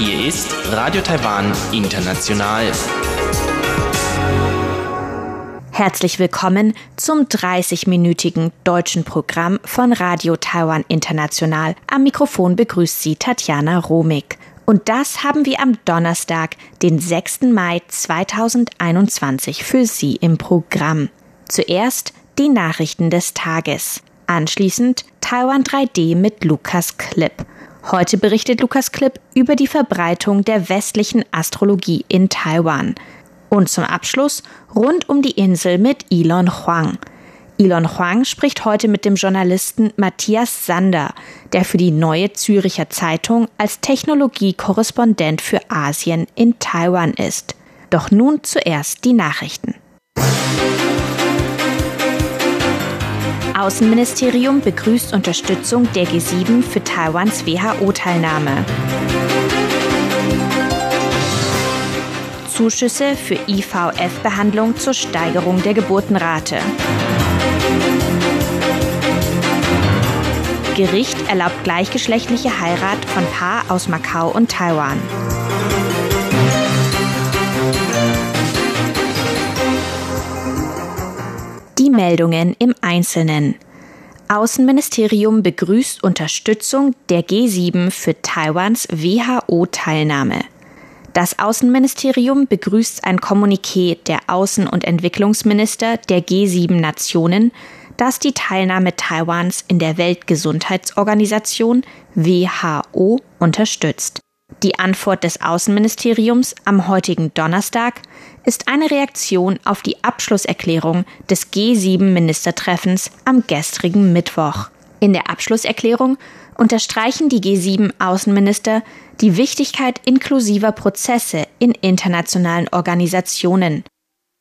Hier ist Radio Taiwan International. Herzlich willkommen zum 30-minütigen deutschen Programm von Radio Taiwan International. Am Mikrofon begrüßt Sie Tatjana Romig. Und das haben wir am Donnerstag, den 6. Mai 2021 für Sie im Programm. Zuerst die Nachrichten des Tages. Anschließend Taiwan 3D mit Lukas Klipp. Heute berichtet Lukas Klipp über die Verbreitung der westlichen Astrologie in Taiwan. Und zum Abschluss rund um die Insel mit Elon Huang. Elon Huang spricht heute mit dem Journalisten Matthias Sander, der für die Neue Züricher Zeitung als Technologiekorrespondent für Asien in Taiwan ist. Doch nun zuerst die Nachrichten. Außenministerium begrüßt Unterstützung der G7 für Taiwans WHO-Teilnahme. Zuschüsse für IVF-Behandlung zur Steigerung der Geburtenrate. Gericht erlaubt gleichgeschlechtliche Heirat von Paar aus Macau und Taiwan. Die Meldungen im Einzelnen. Außenministerium begrüßt Unterstützung der G7 für Taiwans WHO-Teilnahme. Das Außenministerium begrüßt ein Kommuniqué der Außen- und Entwicklungsminister der G7 Nationen, das die Teilnahme Taiwans in der Weltgesundheitsorganisation WHO unterstützt. Die Antwort des Außenministeriums am heutigen Donnerstag ist eine Reaktion auf die Abschlusserklärung des G7-Ministertreffens am gestrigen Mittwoch. In der Abschlusserklärung unterstreichen die G7-Außenminister die Wichtigkeit inklusiver Prozesse in internationalen Organisationen,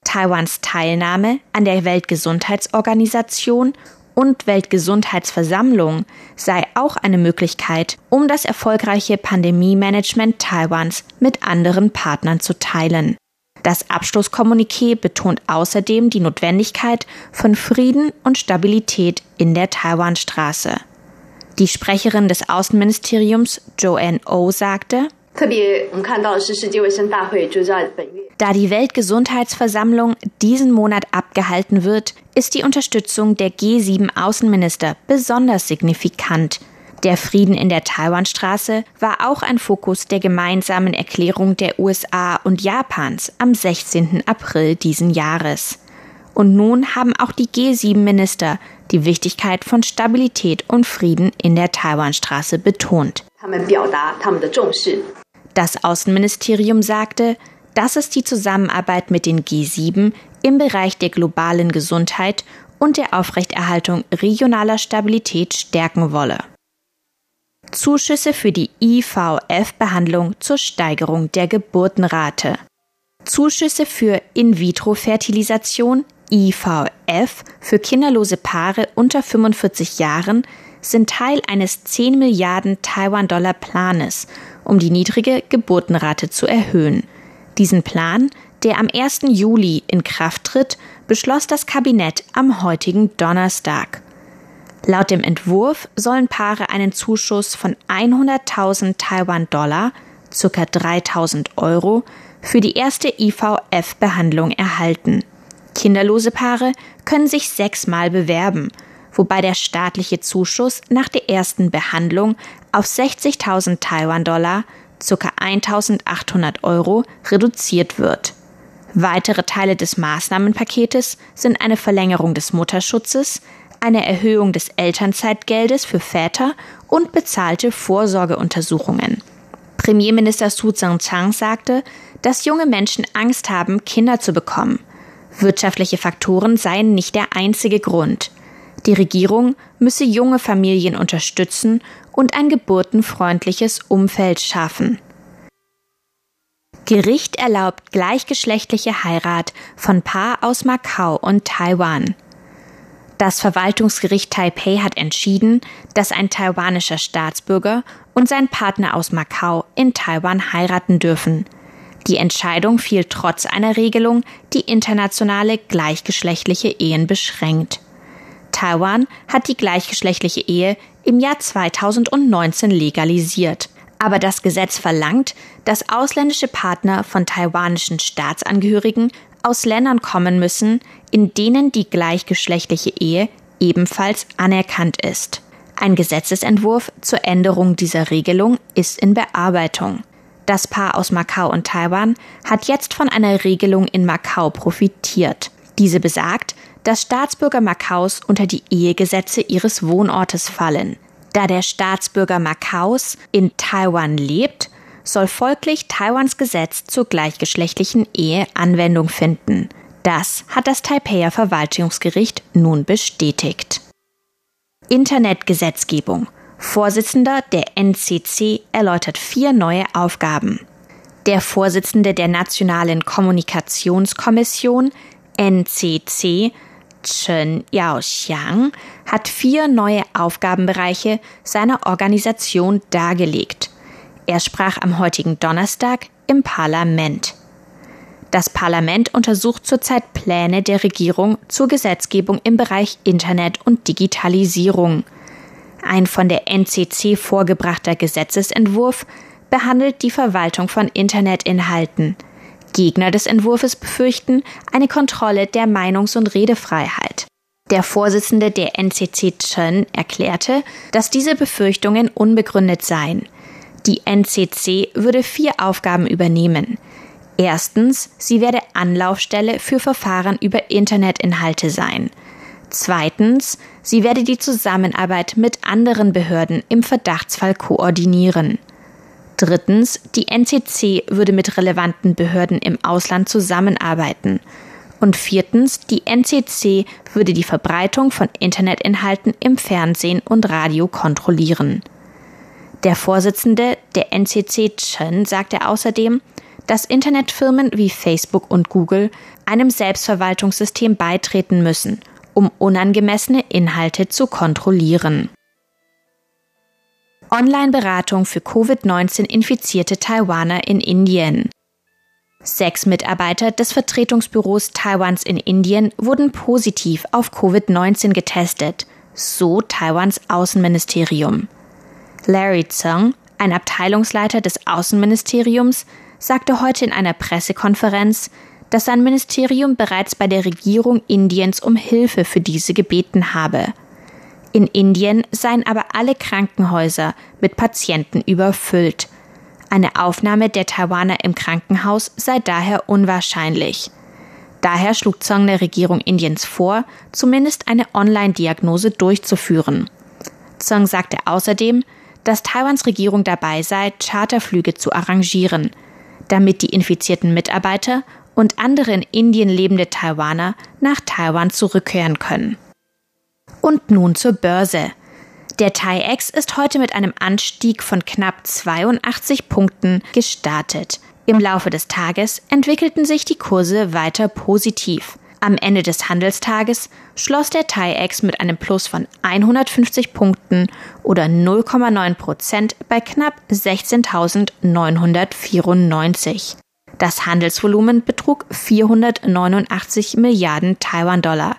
Taiwans Teilnahme an der Weltgesundheitsorganisation und Weltgesundheitsversammlung sei auch eine Möglichkeit, um das erfolgreiche Pandemie-Management Taiwans mit anderen Partnern zu teilen. Das Abschlusskommuniqué betont außerdem die Notwendigkeit von Frieden und Stabilität in der Taiwanstraße. Die Sprecherin des Außenministeriums Joanne O sagte, da die Weltgesundheitsversammlung diesen Monat abgehalten wird, ist die Unterstützung der G7 Außenminister besonders signifikant. Der Frieden in der Taiwanstraße war auch ein Fokus der gemeinsamen Erklärung der USA und Japans am 16. April diesen Jahres. Und nun haben auch die G7-Minister die Wichtigkeit von Stabilität und Frieden in der Taiwanstraße betont. Das Außenministerium sagte, dass es die Zusammenarbeit mit den G7 im Bereich der globalen Gesundheit und der Aufrechterhaltung regionaler Stabilität stärken wolle. Zuschüsse für die IVF-Behandlung zur Steigerung der Geburtenrate. Zuschüsse für In-vitro-Fertilisation IVF für kinderlose Paare unter 45 Jahren sind Teil eines 10 Milliarden Taiwan-Dollar Planes, um die niedrige Geburtenrate zu erhöhen. Diesen Plan, der am 1. Juli in Kraft tritt, beschloss das Kabinett am heutigen Donnerstag. Laut dem Entwurf sollen Paare einen Zuschuss von 100.000 Taiwan-Dollar, ca. 3.000 Euro, für die erste IVF-Behandlung erhalten. Kinderlose Paare können sich sechsmal bewerben, wobei der staatliche Zuschuss nach der ersten Behandlung auf 60.000 Taiwan-Dollar, ca. 1.800 Euro, reduziert wird. Weitere Teile des Maßnahmenpaketes sind eine Verlängerung des Mutterschutzes, eine Erhöhung des Elternzeitgeldes für Väter und bezahlte Vorsorgeuntersuchungen. Premierminister Su Tseng-Chang sagte, dass junge Menschen Angst haben, Kinder zu bekommen – Wirtschaftliche Faktoren seien nicht der einzige Grund. Die Regierung müsse junge Familien unterstützen und ein geburtenfreundliches Umfeld schaffen. Gericht erlaubt gleichgeschlechtliche Heirat von Paar aus Macau und Taiwan. Das Verwaltungsgericht Taipei hat entschieden, dass ein taiwanischer Staatsbürger und sein Partner aus Macau in Taiwan heiraten dürfen. Die Entscheidung fiel trotz einer Regelung, die internationale gleichgeschlechtliche Ehen beschränkt. Taiwan hat die gleichgeschlechtliche Ehe im Jahr 2019 legalisiert. Aber das Gesetz verlangt, dass ausländische Partner von taiwanischen Staatsangehörigen aus Ländern kommen müssen, in denen die gleichgeschlechtliche Ehe ebenfalls anerkannt ist. Ein Gesetzesentwurf zur Änderung dieser Regelung ist in Bearbeitung. Das Paar aus Macau und Taiwan hat jetzt von einer Regelung in Macau profitiert. Diese besagt, dass Staatsbürger Macaus unter die Ehegesetze ihres Wohnortes fallen. Da der Staatsbürger Macaus in Taiwan lebt, soll folglich Taiwans Gesetz zur gleichgeschlechtlichen Ehe Anwendung finden. Das hat das Taipeier Verwaltungsgericht nun bestätigt. Internetgesetzgebung. Vorsitzender der NCC erläutert vier neue Aufgaben. Der Vorsitzende der Nationalen Kommunikationskommission NCC Chen Yaoxiang hat vier neue Aufgabenbereiche seiner Organisation dargelegt. Er sprach am heutigen Donnerstag im Parlament. Das Parlament untersucht zurzeit Pläne der Regierung zur Gesetzgebung im Bereich Internet und Digitalisierung. Ein von der NCC vorgebrachter Gesetzesentwurf behandelt die Verwaltung von Internetinhalten – Gegner des Entwurfs befürchten eine Kontrolle der Meinungs- und Redefreiheit. Der Vorsitzende der NCC Chen erklärte, dass diese Befürchtungen unbegründet seien. Die NCC würde vier Aufgaben übernehmen. Erstens, sie werde Anlaufstelle für Verfahren über Internetinhalte sein. Zweitens, sie werde die Zusammenarbeit mit anderen Behörden im Verdachtsfall koordinieren. Drittens, die NCC würde mit relevanten Behörden im Ausland zusammenarbeiten. Und viertens, die NCC würde die Verbreitung von Internetinhalten im Fernsehen und Radio kontrollieren. Der Vorsitzende der NCC Chen sagte außerdem, dass Internetfirmen wie Facebook und Google einem Selbstverwaltungssystem beitreten müssen, um unangemessene Inhalte zu kontrollieren. Online-Beratung für Covid-19-infizierte Taiwaner in Indien. Sechs Mitarbeiter des Vertretungsbüros Taiwans in Indien wurden positiv auf Covid-19 getestet, so Taiwans Außenministerium. Larry Tseng, ein Abteilungsleiter des Außenministeriums, sagte heute in einer Pressekonferenz, dass sein Ministerium bereits bei der Regierung Indiens um Hilfe für diese gebeten habe. In Indien seien aber alle Krankenhäuser mit Patienten überfüllt. Eine Aufnahme der Taiwaner im Krankenhaus sei daher unwahrscheinlich. Daher schlug Zong der Regierung Indiens vor, zumindest eine Online-Diagnose durchzuführen. Zong sagte außerdem, dass Taiwans Regierung dabei sei, Charterflüge zu arrangieren, damit die infizierten Mitarbeiter und andere in Indien lebende Taiwaner nach Taiwan zurückkehren können. Und nun zur Börse. Der TAIEX ist heute mit einem Anstieg von knapp 82 Punkten gestartet. Im Laufe des Tages entwickelten sich die Kurse weiter positiv. Am Ende des Handelstages schloss der TAIEX mit einem Plus von 150 Punkten oder 0,9 Prozent bei knapp 16.994. Das Handelsvolumen betrug 489 Milliarden Taiwan-Dollar.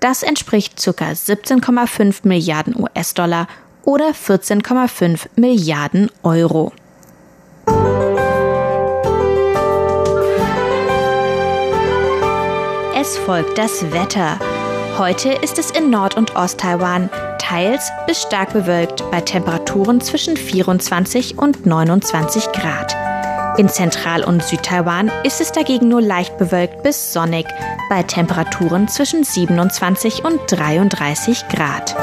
Das entspricht ca. 17,5 Milliarden US-Dollar oder 14,5 Milliarden Euro. Es folgt das Wetter. Heute ist es in Nord- und Osttaiwan teils bis stark bewölkt bei Temperaturen zwischen 24 und 29 Grad. In Zentral- und Südtaiwan ist es dagegen nur leicht bewölkt bis sonnig bei Temperaturen zwischen 27 und 33 Grad.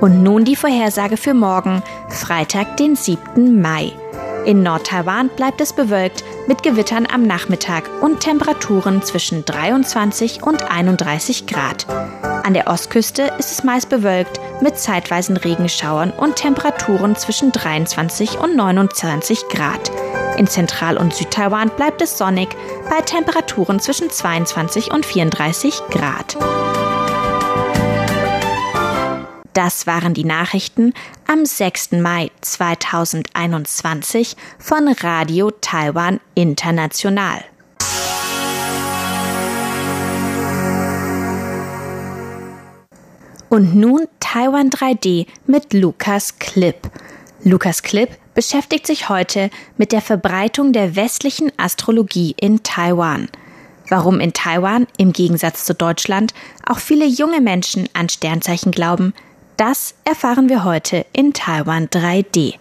Und nun die Vorhersage für morgen, Freitag, den 7. Mai. In Nordtaiwan bleibt es bewölkt mit Gewittern am Nachmittag und Temperaturen zwischen 23 und 31 Grad. An der Ostküste ist es meist bewölkt mit zeitweisen Regenschauern und Temperaturen zwischen 23 und 29 Grad. In Zentral- und Südtaiwan bleibt es sonnig bei Temperaturen zwischen 22 und 34 Grad. Das waren die Nachrichten am 6. Mai 2021 von Radio Taiwan International. Und nun Taiwan 3D mit Lukas Klipp. Lukas Klipp beschäftigt sich heute mit der Verbreitung der westlichen Astrologie in Taiwan. Warum in Taiwan, im Gegensatz zu Deutschland, auch viele junge Menschen an Sternzeichen glauben, das erfahren wir heute in Taiwan 3D.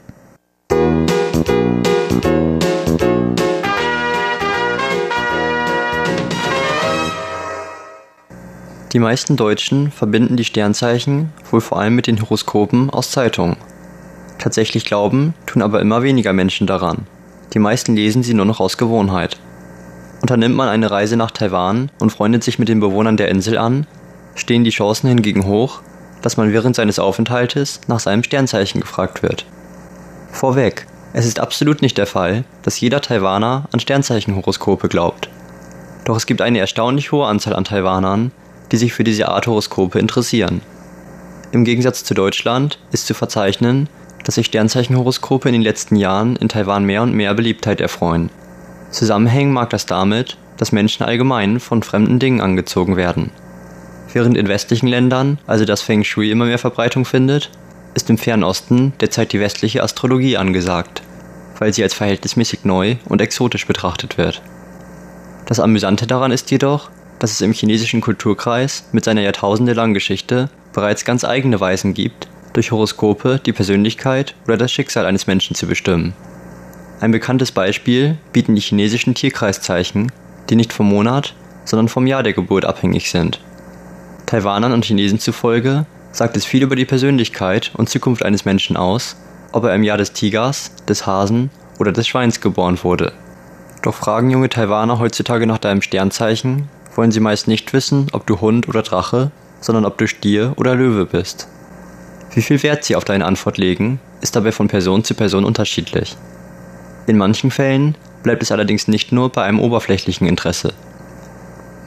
Die meisten Deutschen verbinden die Sternzeichen wohl vor allem mit den Horoskopen aus Zeitungen. Tatsächlich glauben tun aber immer weniger Menschen daran. Die meisten lesen sie nur noch aus Gewohnheit. Unternimmt man eine Reise nach Taiwan und freundet sich mit den Bewohnern der Insel an, stehen die Chancen hingegen hoch, dass man während seines Aufenthaltes nach seinem Sternzeichen gefragt wird. Vorweg, es ist absolut nicht der Fall, dass jeder Taiwaner an Sternzeichenhoroskope glaubt. Doch es gibt eine erstaunlich hohe Anzahl an Taiwanern, die sich für diese Art Horoskope interessieren. Im Gegensatz zu Deutschland ist zu verzeichnen, dass sich Sternzeichenhoroskope in den letzten Jahren in Taiwan mehr und mehr Beliebtheit erfreuen. Zusammenhängen mag das damit, dass Menschen allgemein von fremden Dingen angezogen werden. Während in westlichen Ländern also das Feng Shui immer mehr Verbreitung findet, ist im Fernen Osten derzeit die westliche Astrologie angesagt, weil sie als verhältnismäßig neu und exotisch betrachtet wird. Das Amüsante daran ist jedoch, dass es im chinesischen Kulturkreis mit seiner jahrtausendelangen Geschichte bereits ganz eigene Weisen gibt, durch Horoskope die Persönlichkeit oder das Schicksal eines Menschen zu bestimmen. Ein bekanntes Beispiel bieten die chinesischen Tierkreiszeichen, die nicht vom Monat, sondern vom Jahr der Geburt abhängig sind. Taiwanern und Chinesen zufolge sagt es viel über die Persönlichkeit und Zukunft eines Menschen aus, ob er im Jahr des Tigers, des Hasen oder des Schweins geboren wurde. Doch fragen junge Taiwaner heutzutage nach deinem Sternzeichen, wollen sie meist nicht wissen, ob du Hund oder Drache, sondern ob du Stier oder Löwe bist. Wie viel Wert sie auf deine Antwort legen, ist dabei von Person zu Person unterschiedlich. In manchen Fällen bleibt es allerdings nicht nur bei einem oberflächlichen Interesse.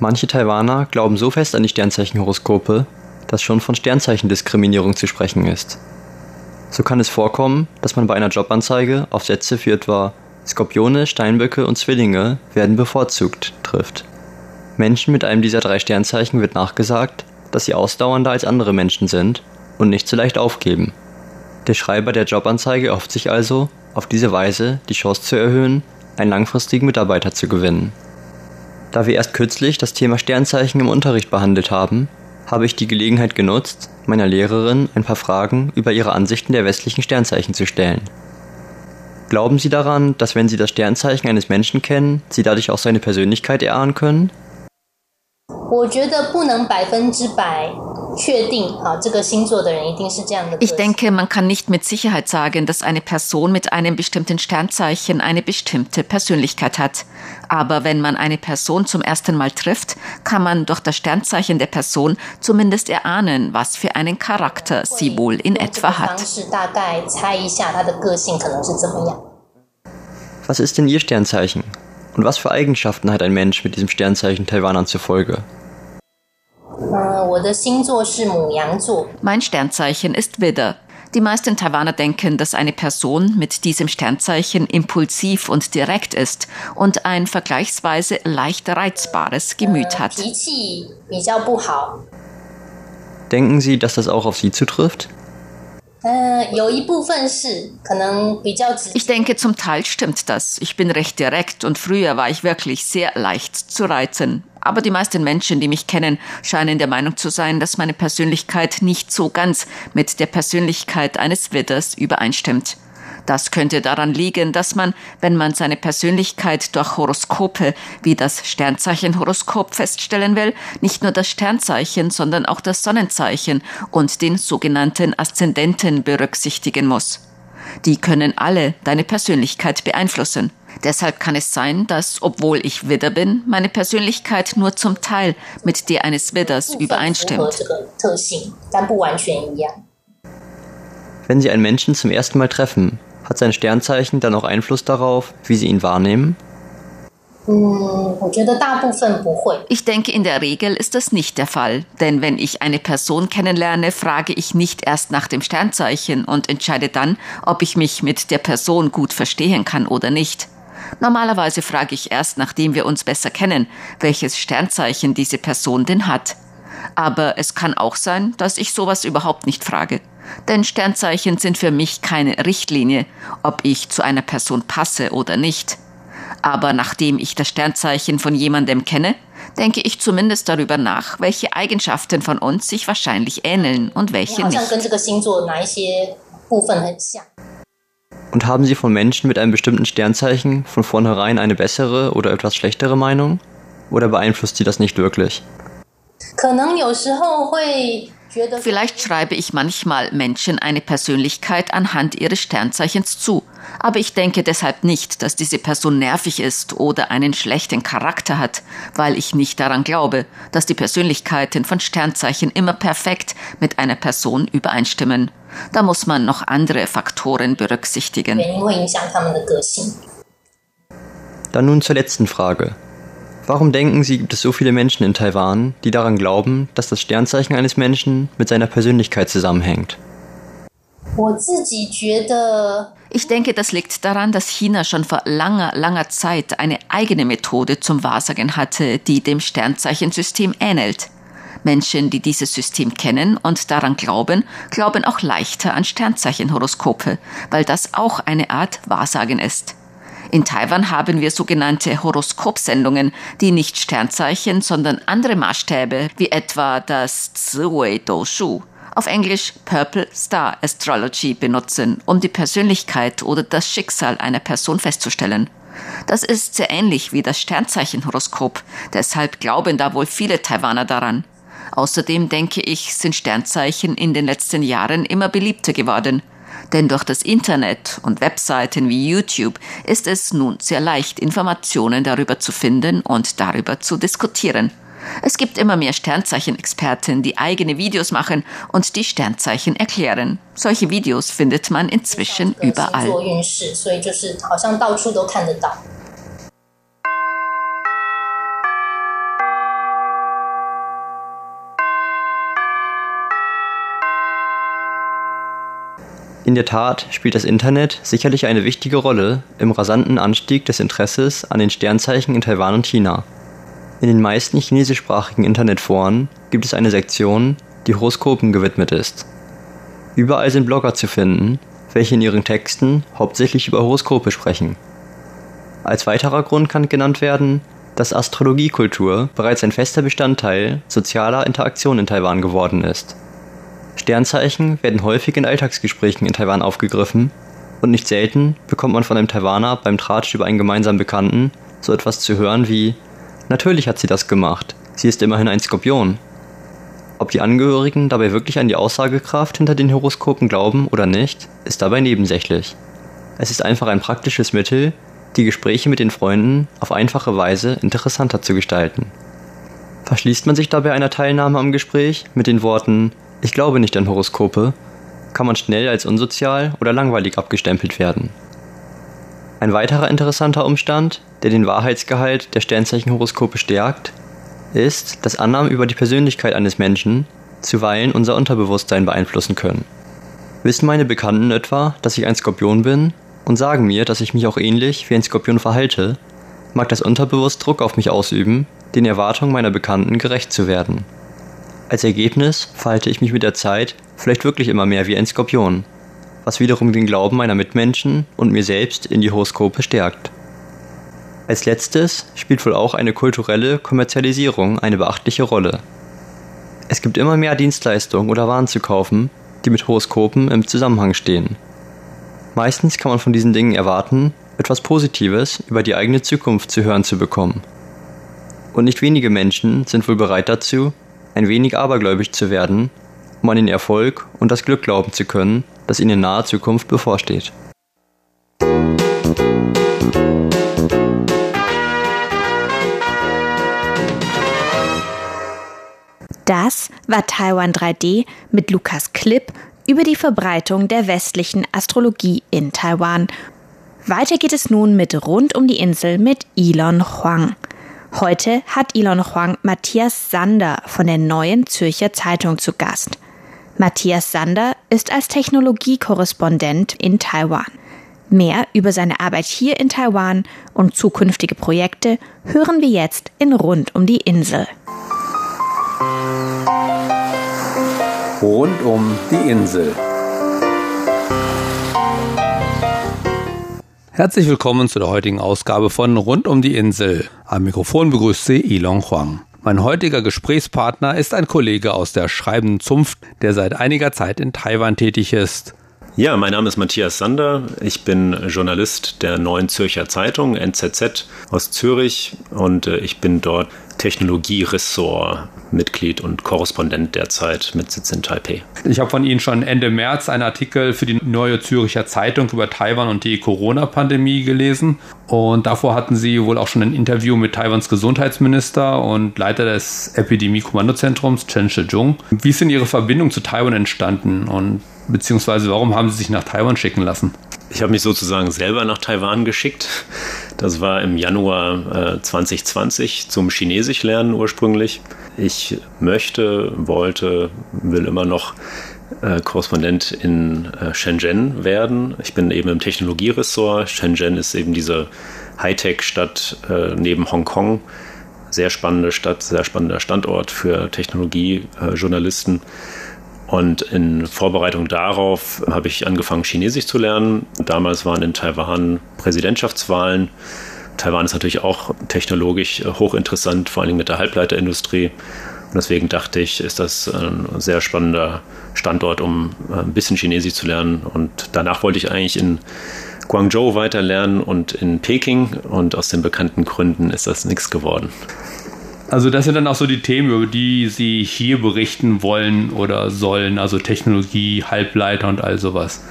Manche Taiwaner glauben so fest an die Sternzeichenhoroskope, dass schon von Sternzeichendiskriminierung zu sprechen ist. So kann es vorkommen, dass man bei einer Jobanzeige auf Sätze für etwa Skorpione, Steinböcke und Zwillinge werden bevorzugt trifft. Menschen mit einem dieser drei Sternzeichen wird nachgesagt, dass sie ausdauernder als andere Menschen sind und nicht so leicht aufgeben. Der Schreiber der Jobanzeige erhofft sich also, auf diese Weise die Chance zu erhöhen, einen langfristigen Mitarbeiter zu gewinnen. Da wir erst kürzlich das Thema Sternzeichen im Unterricht behandelt haben, habe ich die Gelegenheit genutzt, meiner Lehrerin ein paar Fragen über ihre Ansichten der westlichen Sternzeichen zu stellen. Glauben Sie daran, dass wenn Sie das Sternzeichen eines Menschen kennen, Sie dadurch auch seine Persönlichkeit erahnen können? 我觉得不能百分之百确定，啊，这个星座的人一定是这样的。Ich denke, man kann nicht mit Sicherheit sagen, dass eine Person mit einem bestimmten Sternzeichen eine bestimmte Persönlichkeit hat. Aber wenn man eine Person zum ersten Mal trifft, kann man durch das Sternzeichen der Person zumindest erahnen, was für einen Charakter sie wohl in etwa hat. Was ist denn Ihr Sternzeichen? Und was für Eigenschaften hat ein Mensch mit diesem Sternzeichen Taiwanern zufolge? Mein Sternzeichen ist Widder. Die meisten Taiwaner denken, dass eine Person mit diesem Sternzeichen impulsiv und direkt ist und ein vergleichsweise leicht reizbares Gemüt hat. Denken Sie, dass das auch auf Sie zutrifft? Ich denke, zum Teil stimmt das. Ich bin recht direkt und früher war ich wirklich sehr leicht zu reizen. Aber die meisten Menschen, die mich kennen, scheinen der Meinung zu sein, dass meine Persönlichkeit nicht so ganz mit der Persönlichkeit eines Widders übereinstimmt. Das könnte daran liegen, dass man, wenn man seine Persönlichkeit durch Horoskope wie das Sternzeichenhoroskop feststellen will, nicht nur das Sternzeichen, sondern auch das Sonnenzeichen und den sogenannten Aszendenten berücksichtigen muss. Die können alle deine Persönlichkeit beeinflussen. Deshalb kann es sein, dass, obwohl ich Widder bin, meine Persönlichkeit nur zum Teil mit der eines Widders übereinstimmt. Wenn Sie einen Menschen zum ersten Mal treffen, hat sein Sternzeichen dann auch Einfluss darauf, wie Sie ihn wahrnehmen? Ich denke, in der Regel ist das nicht der Fall. Denn wenn ich eine Person kennenlerne, frage ich nicht erst nach dem Sternzeichen und entscheide dann, ob ich mich mit der Person gut verstehen kann oder nicht. Normalerweise frage ich erst, nachdem wir uns besser kennen, welches Sternzeichen diese Person denn hat. Aber es kann auch sein, dass ich sowas überhaupt nicht frage. Denn Sternzeichen sind für mich keine Richtlinie, ob ich zu einer Person passe oder nicht. Aber nachdem ich das Sternzeichen von jemandem kenne, denke ich zumindest darüber nach, welche Eigenschaften von uns sich wahrscheinlich ähneln und welche nicht. Und haben Sie von Menschen mit einem bestimmten Sternzeichen von vornherein eine bessere oder etwas schlechtere Meinung? Oder beeinflusst Sie das nicht wirklich? Vielleicht schreibe ich manchmal Menschen eine Persönlichkeit anhand ihres Sternzeichens zu, aber ich denke deshalb nicht, dass diese Person nervig ist oder einen schlechten Charakter hat, weil ich nicht daran glaube, dass die Persönlichkeiten von Sternzeichen immer perfekt mit einer Person übereinstimmen. Da muss man noch andere Faktoren berücksichtigen. Dann nun zur letzten Frage. Warum denken Sie, gibt es so viele Menschen in Taiwan, die daran glauben, dass das Sternzeichen eines Menschen mit seiner Persönlichkeit zusammenhängt? Ich denke, das liegt daran, dass China schon vor langer, langer Zeit eine eigene Methode zum Wahrsagen hatte, die dem Sternzeichensystem ähnelt. Menschen, die dieses System kennen und daran glauben, glauben auch leichter an Sternzeichenhoroskope, weil das auch eine Art Wahrsagen ist. In Taiwan haben wir sogenannte Horoskopsendungen, die nicht Sternzeichen, sondern andere Maßstäbe, wie etwa das Ziwei Shu, auf Englisch Purple Star Astrology benutzen, um die Persönlichkeit oder das Schicksal einer Person festzustellen. Das ist sehr ähnlich wie das Sternzeichenhoroskop, deshalb glauben da wohl viele Taiwaner daran. Außerdem denke ich, sind Sternzeichen in den letzten Jahren immer beliebter geworden. Denn durch das Internet und Webseiten wie YouTube ist es nun sehr leicht, Informationen darüber zu finden und darüber zu diskutieren. Es gibt immer mehr Sternzeichenexperten, die eigene Videos machen und die Sternzeichen erklären. Solche Videos findet man inzwischen überall. In der Tat spielt das Internet sicherlich eine wichtige Rolle im rasanten Anstieg des Interesses an den Sternzeichen in Taiwan und China. In den meisten chinesischsprachigen Internetforen gibt es eine Sektion, die Horoskopen gewidmet ist. Überall sind Blogger zu finden, welche in ihren Texten hauptsächlich über Horoskope sprechen. Als weiterer Grund kann genannt werden, dass Astrologiekultur bereits ein fester Bestandteil sozialer Interaktion in Taiwan geworden ist. Sternzeichen werden häufig in Alltagsgesprächen in Taiwan aufgegriffen und nicht selten bekommt man von einem Taiwaner beim Tratsch über einen gemeinsamen Bekannten so etwas zu hören wie Natürlich hat sie das gemacht, sie ist immerhin ein Skorpion. Ob die Angehörigen dabei wirklich an die Aussagekraft hinter den Horoskopen glauben oder nicht, ist dabei nebensächlich. Es ist einfach ein praktisches Mittel, die Gespräche mit den Freunden auf einfache Weise interessanter zu gestalten. Verschließt man sich dabei einer Teilnahme am Gespräch mit den Worten ich glaube nicht an Horoskope, kann man schnell als unsozial oder langweilig abgestempelt werden. Ein weiterer interessanter Umstand, der den Wahrheitsgehalt der Sternzeichenhoroskope stärkt, ist, dass Annahmen über die Persönlichkeit eines Menschen zuweilen unser Unterbewusstsein beeinflussen können. Wissen meine Bekannten etwa, dass ich ein Skorpion bin und sagen mir, dass ich mich auch ähnlich wie ein Skorpion verhalte, mag das unterbewusst Druck auf mich ausüben, den Erwartungen meiner Bekannten gerecht zu werden. Als Ergebnis verhalte ich mich mit der Zeit vielleicht wirklich immer mehr wie ein Skorpion, was wiederum den Glauben meiner Mitmenschen und mir selbst in die Horoskope stärkt. Als letztes spielt wohl auch eine kulturelle Kommerzialisierung eine beachtliche Rolle. Es gibt immer mehr Dienstleistungen oder Waren zu kaufen, die mit Horoskopen im Zusammenhang stehen. Meistens kann man von diesen Dingen erwarten, etwas Positives über die eigene Zukunft zu hören zu bekommen. Und nicht wenige Menschen sind wohl bereit dazu, ein wenig abergläubisch zu werden, um an den Erfolg und das Glück glauben zu können, das ihnen in naher Zukunft bevorsteht. Das war Taiwan 3D mit Lukas Klipp über die Verbreitung der westlichen Astrologie in Taiwan. Weiter geht es nun mit Rund um die Insel mit Elon Huang. Heute hat Elon Huang Matthias Sander von der Neuen Zürcher Zeitung zu Gast. Matthias Sander ist als Technologiekorrespondent in Taiwan. Mehr über seine Arbeit hier in Taiwan und zukünftige Projekte hören wir jetzt in Rund um die Insel. Rund um die Insel. Herzlich willkommen zu der heutigen Ausgabe von Rund um die Insel. Am Mikrofon begrüßt Sie Ilon Huang. Mein heutiger Gesprächspartner ist ein Kollege aus der schreibenden Zunft, der seit einiger Zeit in Taiwan tätig ist. Ja, mein Name ist Matthias Sander. Ich bin Journalist der Neuen Zürcher Zeitung, NZZ aus Zürich und äh, ich bin dort Technologieressort Mitglied und Korrespondent derzeit mit Sitz in Taipei. Ich habe von Ihnen schon Ende März einen Artikel für die Neue Züricher Zeitung über Taiwan und die Corona-Pandemie gelesen. Und davor hatten Sie wohl auch schon ein Interview mit Taiwans Gesundheitsminister und Leiter des Epidemie-Kommandozentrums, Chen Shih-chung. Wie ist denn Ihre Verbindung zu Taiwan entstanden und beziehungsweise warum haben Sie sich nach Taiwan schicken lassen? Ich habe mich sozusagen selber nach Taiwan geschickt. Das war im Januar äh, 2020 zum Chinesisch lernen ursprünglich. Ich möchte, wollte, will immer noch äh, Korrespondent in äh, Shenzhen werden. Ich bin eben im Technologieressort. Shenzhen ist eben diese Hightech-Stadt äh, neben Hongkong. Sehr spannende Stadt, sehr spannender Standort für Technologiejournalisten. Und in Vorbereitung darauf habe ich angefangen, Chinesisch zu lernen. Damals waren in Taiwan Präsidentschaftswahlen. Taiwan ist natürlich auch technologisch hochinteressant, vor allem mit der Halbleiterindustrie. Und deswegen dachte ich, ist das ein sehr spannender Standort, um ein bisschen Chinesisch zu lernen. Und danach wollte ich eigentlich in Guangzhou weiterlernen und in Peking. Und aus den bekannten Gründen ist das nichts geworden. Also das sind dann auch so die Themen, über die Sie hier berichten wollen oder sollen, also Technologie, Halbleiter und all sowas.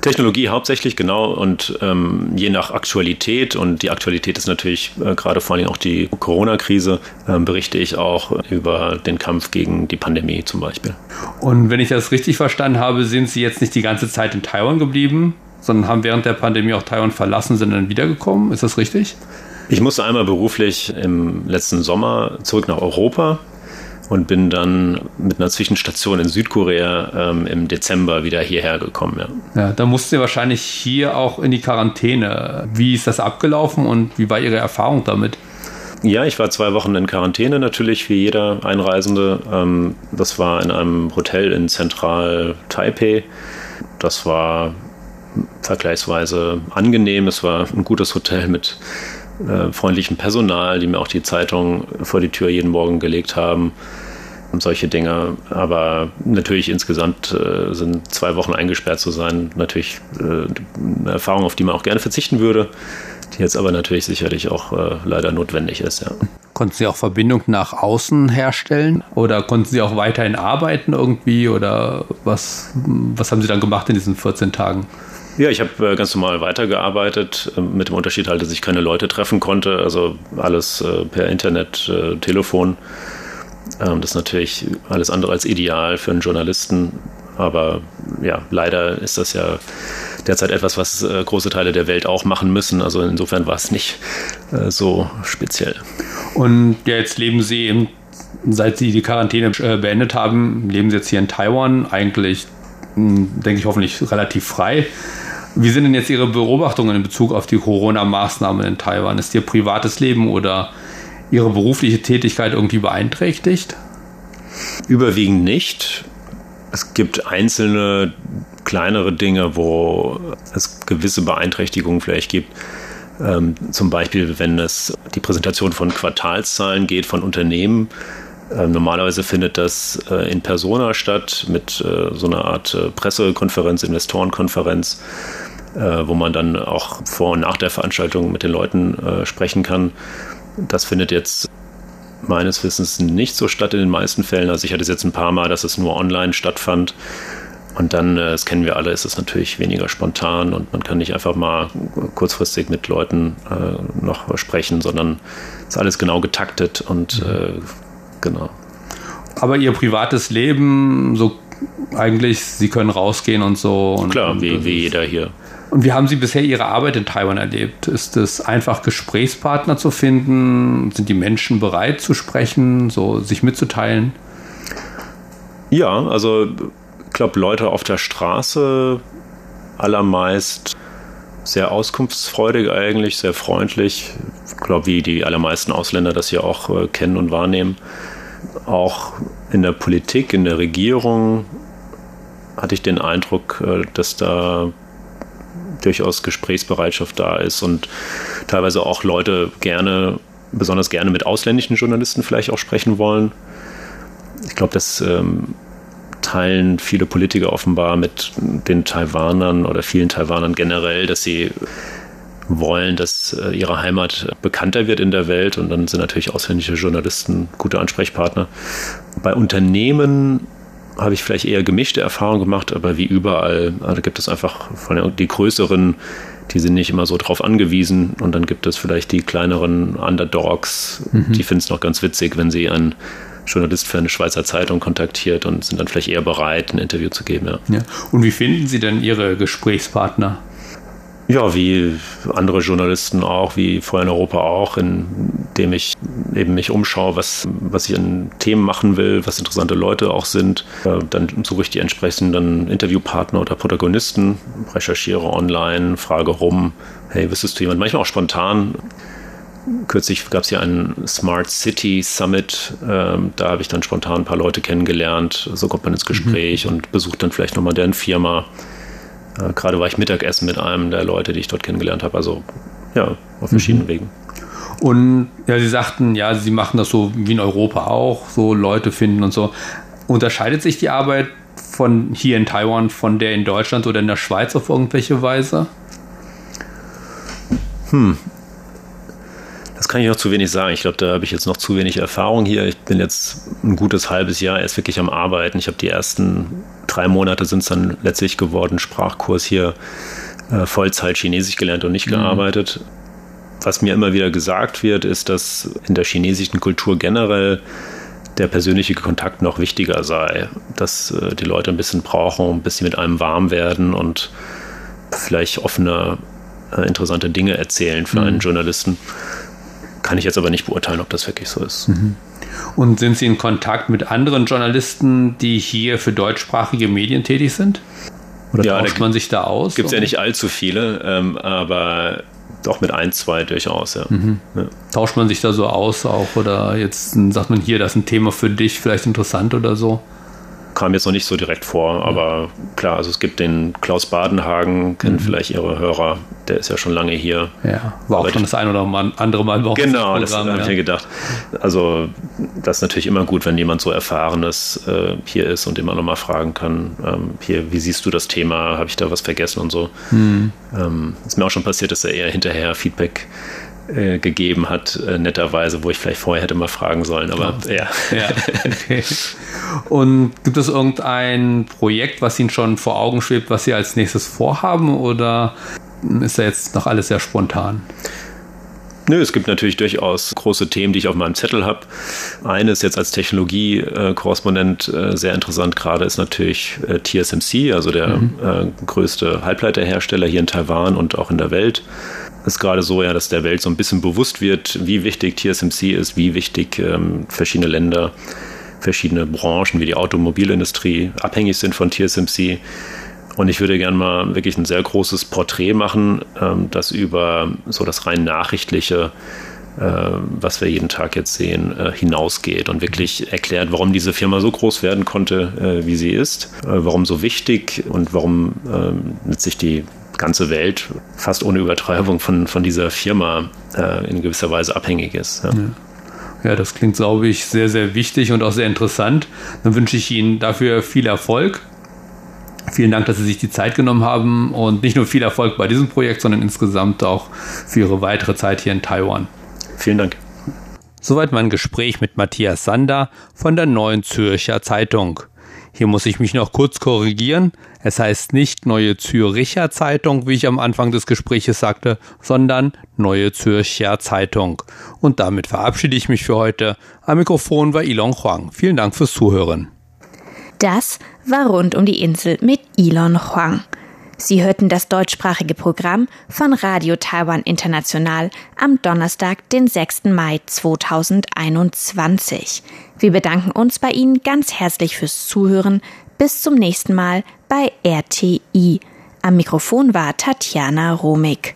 Technologie hauptsächlich, genau. Und ähm, je nach Aktualität, und die Aktualität ist natürlich äh, gerade vor allem auch die Corona-Krise, äh, berichte ich auch über den Kampf gegen die Pandemie zum Beispiel. Und wenn ich das richtig verstanden habe, sind Sie jetzt nicht die ganze Zeit in Taiwan geblieben, sondern haben während der Pandemie auch Taiwan verlassen, sind dann wiedergekommen. Ist das richtig? Ich musste einmal beruflich im letzten Sommer zurück nach Europa und bin dann mit einer Zwischenstation in Südkorea ähm, im Dezember wieder hierher gekommen. Ja. ja, da mussten Sie wahrscheinlich hier auch in die Quarantäne. Wie ist das abgelaufen und wie war Ihre Erfahrung damit? Ja, ich war zwei Wochen in Quarantäne, natürlich wie jeder Einreisende. Ähm, das war in einem Hotel in Zentral Taipei. Das war vergleichsweise angenehm. Es war ein gutes Hotel mit äh, freundlichem Personal, die mir auch die Zeitung vor die Tür jeden Morgen gelegt haben solche Dinge. Aber natürlich insgesamt äh, sind zwei Wochen eingesperrt zu sein natürlich äh, eine Erfahrung, auf die man auch gerne verzichten würde, die jetzt aber natürlich sicherlich auch äh, leider notwendig ist. Ja. Konnten Sie auch Verbindung nach außen herstellen oder konnten Sie auch weiterhin arbeiten irgendwie oder was, was haben Sie dann gemacht in diesen 14 Tagen? Ja, ich habe äh, ganz normal weitergearbeitet, äh, mit dem Unterschied halt, dass ich keine Leute treffen konnte, also alles äh, per Internet, Telefon. Ähm, das ist natürlich alles andere als ideal für einen Journalisten, aber ja, leider ist das ja derzeit etwas, was große Teile der Welt auch machen müssen. Also insofern war es nicht so speziell. Und ja, jetzt leben Sie, im, seit Sie die Quarantäne beendet haben, leben Sie jetzt hier in Taiwan, eigentlich, hm, denke ich, hoffentlich relativ frei. Wie sind denn jetzt Ihre Beobachtungen in Bezug auf die Corona-Maßnahmen in Taiwan? Ist Ihr privates Leben oder Ihre berufliche Tätigkeit irgendwie beeinträchtigt? Überwiegend nicht. Es gibt einzelne kleinere Dinge, wo es gewisse Beeinträchtigungen vielleicht gibt. Ähm, zum Beispiel, wenn es die Präsentation von Quartalszahlen geht von Unternehmen. Ähm, normalerweise findet das äh, in Persona statt mit äh, so einer Art äh, Pressekonferenz, Investorenkonferenz. Äh, wo man dann auch vor und nach der Veranstaltung mit den Leuten äh, sprechen kann. Das findet jetzt meines Wissens nicht so statt in den meisten Fällen. Also ich hatte es jetzt ein paar Mal, dass es nur online stattfand. Und dann, äh, das kennen wir alle, ist es natürlich weniger spontan und man kann nicht einfach mal kurzfristig mit Leuten äh, noch sprechen, sondern es ist alles genau getaktet und äh, genau. Aber Ihr privates Leben, so eigentlich, Sie können rausgehen und so. Und, Klar, wie, wie jeder hier. Und wie haben Sie bisher Ihre Arbeit in Taiwan erlebt? Ist es einfach, Gesprächspartner zu finden? Sind die Menschen bereit zu sprechen, so sich mitzuteilen? Ja, also ich glaube, Leute auf der Straße allermeist sehr auskunftsfreudig eigentlich, sehr freundlich. Ich glaube, wie die allermeisten Ausländer das hier auch äh, kennen und wahrnehmen. Auch in der Politik, in der Regierung hatte ich den Eindruck, äh, dass da durchaus Gesprächsbereitschaft da ist und teilweise auch Leute gerne, besonders gerne mit ausländischen Journalisten vielleicht auch sprechen wollen. Ich glaube, das ähm, teilen viele Politiker offenbar mit den Taiwanern oder vielen Taiwanern generell, dass sie wollen, dass äh, ihre Heimat bekannter wird in der Welt und dann sind natürlich ausländische Journalisten gute Ansprechpartner. Bei Unternehmen habe ich vielleicht eher gemischte Erfahrungen gemacht, aber wie überall, also gibt es einfach von die größeren, die sind nicht immer so drauf angewiesen und dann gibt es vielleicht die kleineren Underdogs, mhm. die finden es noch ganz witzig, wenn sie einen Journalist für eine Schweizer Zeitung kontaktiert und sind dann vielleicht eher bereit, ein Interview zu geben. Ja. ja. Und wie finden Sie denn Ihre Gesprächspartner? Ja, wie andere Journalisten auch, wie vorher in Europa auch, indem ich eben mich umschaue, was, was ich an Themen machen will, was interessante Leute auch sind. Dann suche ich die entsprechenden Interviewpartner oder Protagonisten, recherchiere online, frage rum, hey, wüsstest du jemand? Manchmal auch spontan. Kürzlich gab es ja einen Smart City Summit. Ähm, da habe ich dann spontan ein paar Leute kennengelernt. So kommt man ins Gespräch mhm. und besucht dann vielleicht nochmal deren Firma. Äh, gerade war ich Mittagessen mit einem der Leute, die ich dort kennengelernt habe. Also ja, auf verschiedenen mhm. Wegen. Und ja, Sie sagten, ja, Sie machen das so wie in Europa auch, so Leute finden und so. Unterscheidet sich die Arbeit von hier in Taiwan von der in Deutschland oder in der Schweiz auf irgendwelche Weise? Hm, das kann ich noch zu wenig sagen. Ich glaube, da habe ich jetzt noch zu wenig Erfahrung hier. Ich bin jetzt ein gutes halbes Jahr erst wirklich am Arbeiten. Ich habe die ersten drei Monate sind es dann letztlich geworden, Sprachkurs hier äh, Vollzeit Chinesisch gelernt und nicht mhm. gearbeitet. Was mir immer wieder gesagt wird, ist, dass in der chinesischen Kultur generell der persönliche Kontakt noch wichtiger sei, dass äh, die Leute ein bisschen brauchen, bis sie mit einem warm werden und vielleicht offene, äh, interessante Dinge erzählen für mhm. einen Journalisten. Kann ich jetzt aber nicht beurteilen, ob das wirklich so ist. Mhm. Und sind Sie in Kontakt mit anderen Journalisten, die hier für deutschsprachige Medien tätig sind? Oder ja, tauscht man sich da aus? Gibt es ja nicht allzu viele, ähm, aber doch mit ein, zwei durchaus, ja. Mhm. ja. Tauscht man sich da so aus auch oder jetzt sagt man hier, das ist ein Thema für dich, vielleicht interessant oder so? Kam jetzt noch nicht so direkt vor, aber klar, also es gibt den Klaus Badenhagen, kennen mhm. vielleicht Ihre Hörer, der ist ja schon lange hier. Ja, war auch schon das ein oder andere Mal bei Genau, das, das habe ich mir gedacht. Also das ist natürlich immer gut, wenn jemand so Erfahrenes äh, hier ist und den man nochmal fragen kann, ähm, hier, wie siehst du das Thema, habe ich da was vergessen und so. Mhm. Ähm, ist mir auch schon passiert, dass er eher hinterher Feedback äh, gegeben hat, äh, netterweise, wo ich vielleicht vorher hätte mal fragen sollen, aber ja. ja. Okay. Und gibt es irgendein Projekt, was Ihnen schon vor Augen schwebt, was Sie als nächstes vorhaben oder ist da jetzt noch alles sehr spontan? Nö, es gibt natürlich durchaus große Themen, die ich auf meinem Zettel habe. Eines jetzt als Technologie-Korrespondent äh, sehr interessant gerade ist natürlich äh, TSMC, also der mhm. größte Halbleiterhersteller hier in Taiwan und auch in der Welt ist gerade so, ja, dass der Welt so ein bisschen bewusst wird, wie wichtig TSMC ist, wie wichtig ähm, verschiedene Länder, verschiedene Branchen wie die Automobilindustrie abhängig sind von TSMC. Und ich würde gerne mal wirklich ein sehr großes Porträt machen, ähm, das über so das rein nachrichtliche, äh, was wir jeden Tag jetzt sehen, äh, hinausgeht und wirklich erklärt, warum diese Firma so groß werden konnte, äh, wie sie ist, warum so wichtig und warum ähm, letztlich die ganze Welt fast ohne Übertreibung von, von dieser Firma äh, in gewisser Weise abhängig ist. Ja. Ja. ja. das klingt, glaube ich, sehr, sehr wichtig und auch sehr interessant. Dann wünsche ich Ihnen dafür viel Erfolg. Vielen Dank, dass Sie sich die Zeit genommen haben und nicht nur viel Erfolg bei diesem Projekt, sondern insgesamt auch für Ihre weitere Zeit hier in Taiwan. Vielen Dank. Soweit mein Gespräch mit Matthias Sander von der Neuen Zürcher Zeitung. Hier muss ich mich noch kurz korrigieren. Es heißt nicht Neue Züricher Zeitung, wie ich am Anfang des Gespräches sagte, sondern Neue Zürcher Zeitung. Und damit verabschiede ich mich für heute. Am Mikrofon war Ilon Huang. Vielen Dank fürs Zuhören. Das war rund um die Insel mit Ilon Huang. Sie hörten das deutschsprachige Programm von Radio Taiwan International am Donnerstag, den 6. Mai 2021. Wir bedanken uns bei Ihnen ganz herzlich fürs Zuhören. Bis zum nächsten Mal bei RTI. Am Mikrofon war Tatjana Romig.